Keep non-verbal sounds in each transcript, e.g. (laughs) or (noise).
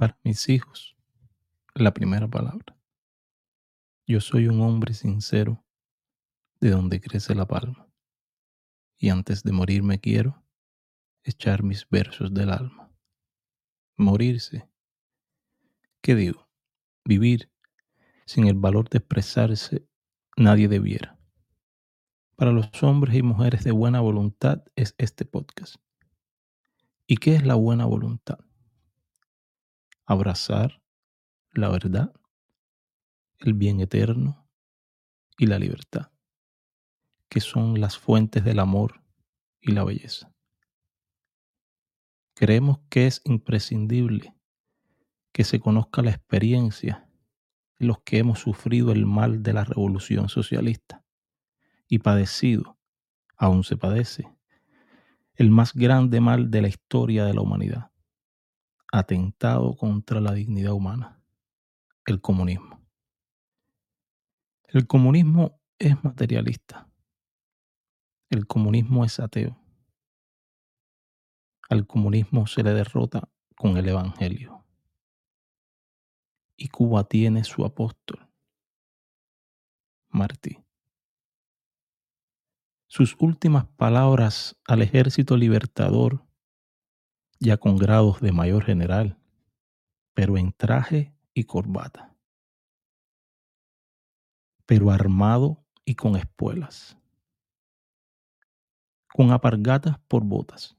para mis hijos la primera palabra. Yo soy un hombre sincero de donde crece la palma. Y antes de morir me quiero echar mis versos del alma. Morirse. ¿Qué digo? Vivir sin el valor de expresarse nadie debiera. Para los hombres y mujeres de buena voluntad es este podcast. ¿Y qué es la buena voluntad? Abrazar la verdad, el bien eterno y la libertad, que son las fuentes del amor y la belleza. Creemos que es imprescindible que se conozca la experiencia de los que hemos sufrido el mal de la revolución socialista y padecido, aún se padece, el más grande mal de la historia de la humanidad, atentado contra la dignidad humana el comunismo. El comunismo es materialista. El comunismo es ateo. Al comunismo se le derrota con el Evangelio. Y Cuba tiene su apóstol, Martí. Sus últimas palabras al ejército libertador, ya con grados de mayor general, pero en traje y corbata, pero armado y con espuelas, con apargatas por botas,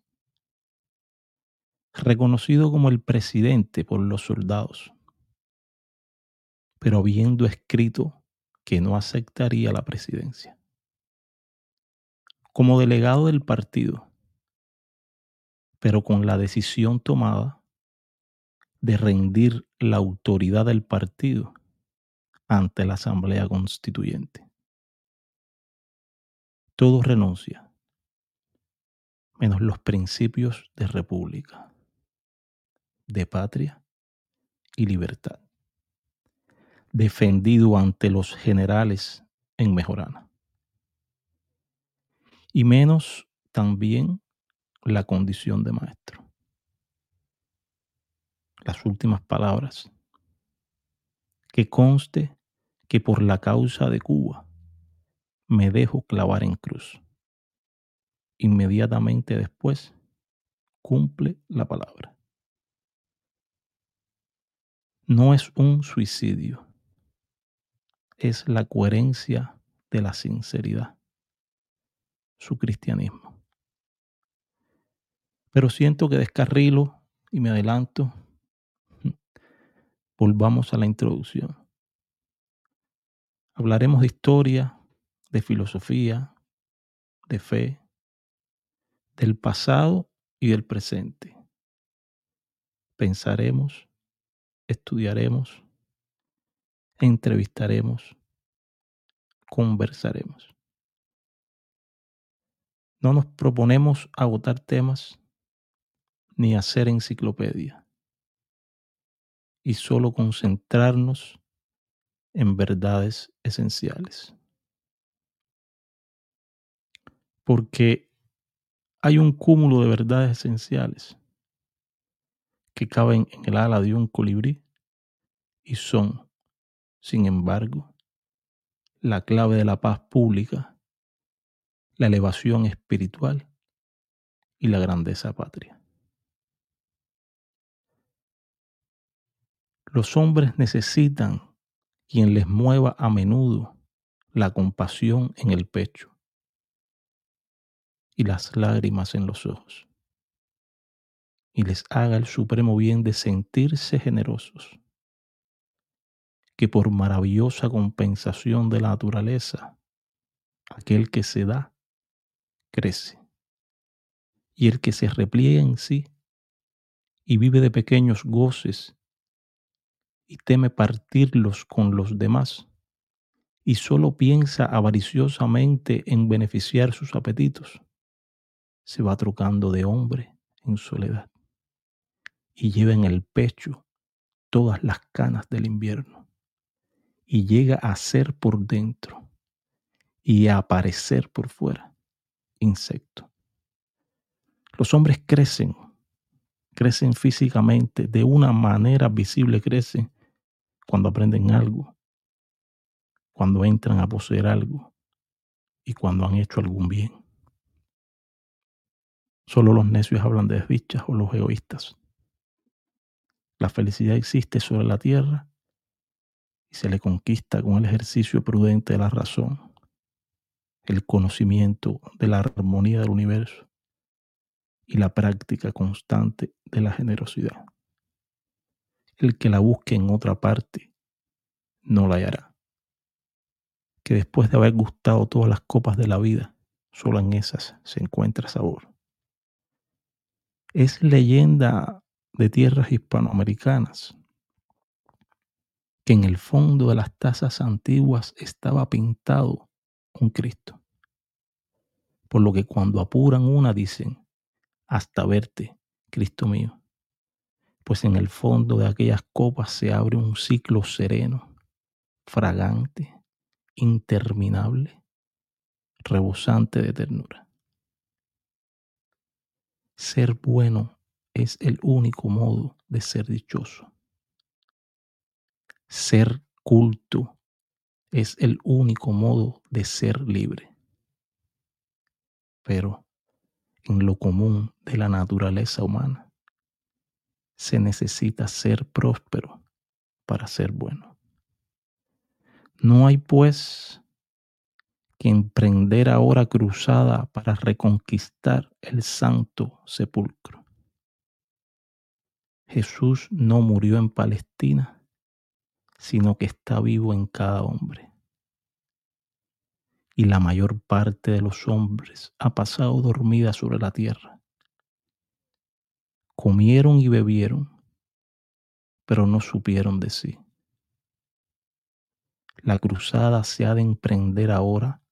reconocido como el presidente por los soldados, pero habiendo escrito que no aceptaría la presidencia. Como delegado del partido, pero con la decisión tomada de rendir la autoridad del partido ante la Asamblea Constituyente. Todo renuncia, menos los principios de república, de patria y libertad, defendido ante los generales en Mejorana. Y menos también la condición de maestro las últimas palabras. Que conste que por la causa de Cuba me dejo clavar en cruz. Inmediatamente después cumple la palabra. No es un suicidio, es la coherencia de la sinceridad, su cristianismo. Pero siento que descarrilo y me adelanto (laughs) Volvamos a la introducción. Hablaremos de historia, de filosofía, de fe, del pasado y del presente. Pensaremos, estudiaremos, entrevistaremos, conversaremos. No nos proponemos agotar temas ni hacer enciclopedia y solo concentrarnos en verdades esenciales. Porque hay un cúmulo de verdades esenciales que caben en el ala de un colibrí y son, sin embargo, la clave de la paz pública, la elevación espiritual y la grandeza patria. Los hombres necesitan quien les mueva a menudo la compasión en el pecho y las lágrimas en los ojos, y les haga el supremo bien de sentirse generosos, que por maravillosa compensación de la naturaleza, aquel que se da, crece, y el que se repliega en sí y vive de pequeños goces y teme partirlos con los demás. Y solo piensa avariciosamente en beneficiar sus apetitos, se va trocando de hombre en soledad. Y lleva en el pecho todas las canas del invierno. Y llega a ser por dentro y a aparecer por fuera insecto. Los hombres crecen crecen físicamente, de una manera visible crecen cuando aprenden algo, cuando entran a poseer algo y cuando han hecho algún bien. Solo los necios hablan de desdichas o los egoístas. La felicidad existe sobre la tierra y se le conquista con el ejercicio prudente de la razón, el conocimiento de la armonía del universo y la práctica constante de la generosidad. El que la busque en otra parte no la hallará. Que después de haber gustado todas las copas de la vida, solo en esas se encuentra sabor. Es leyenda de tierras hispanoamericanas que en el fondo de las tazas antiguas estaba pintado un Cristo. Por lo que cuando apuran una dicen, hasta verte, Cristo mío. Pues en el fondo de aquellas copas se abre un ciclo sereno, fragante, interminable, rebosante de ternura. Ser bueno es el único modo de ser dichoso. Ser culto es el único modo de ser libre. Pero en lo común de la naturaleza humana. Se necesita ser próspero para ser bueno. No hay pues que emprender ahora cruzada para reconquistar el santo sepulcro. Jesús no murió en Palestina, sino que está vivo en cada hombre y la mayor parte de los hombres ha pasado dormida sobre la tierra. Comieron y bebieron, pero no supieron de sí. La cruzada se ha de emprender ahora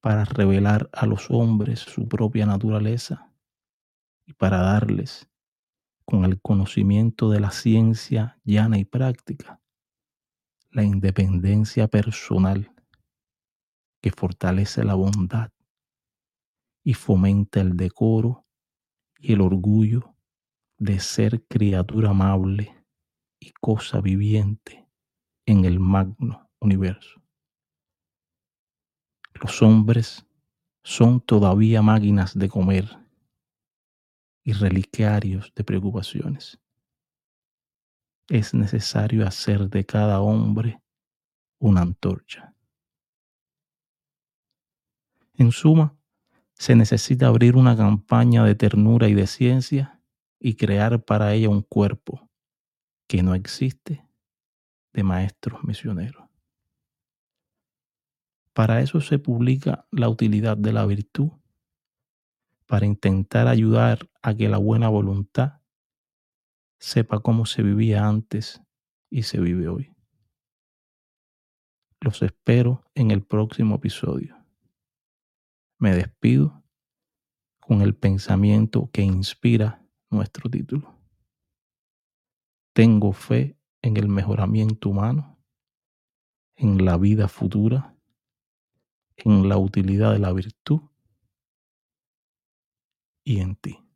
para revelar a los hombres su propia naturaleza y para darles, con el conocimiento de la ciencia llana y práctica, la independencia personal que fortalece la bondad y fomenta el decoro y el orgullo de ser criatura amable y cosa viviente en el magno universo. Los hombres son todavía máquinas de comer y reliquiarios de preocupaciones. Es necesario hacer de cada hombre una antorcha. En suma, se necesita abrir una campaña de ternura y de ciencia y crear para ella un cuerpo que no existe de maestros misioneros. Para eso se publica la utilidad de la virtud, para intentar ayudar a que la buena voluntad sepa cómo se vivía antes y se vive hoy. Los espero en el próximo episodio me despido con el pensamiento que inspira nuestro título. Tengo fe en el mejoramiento humano, en la vida futura, en la utilidad de la virtud y en ti.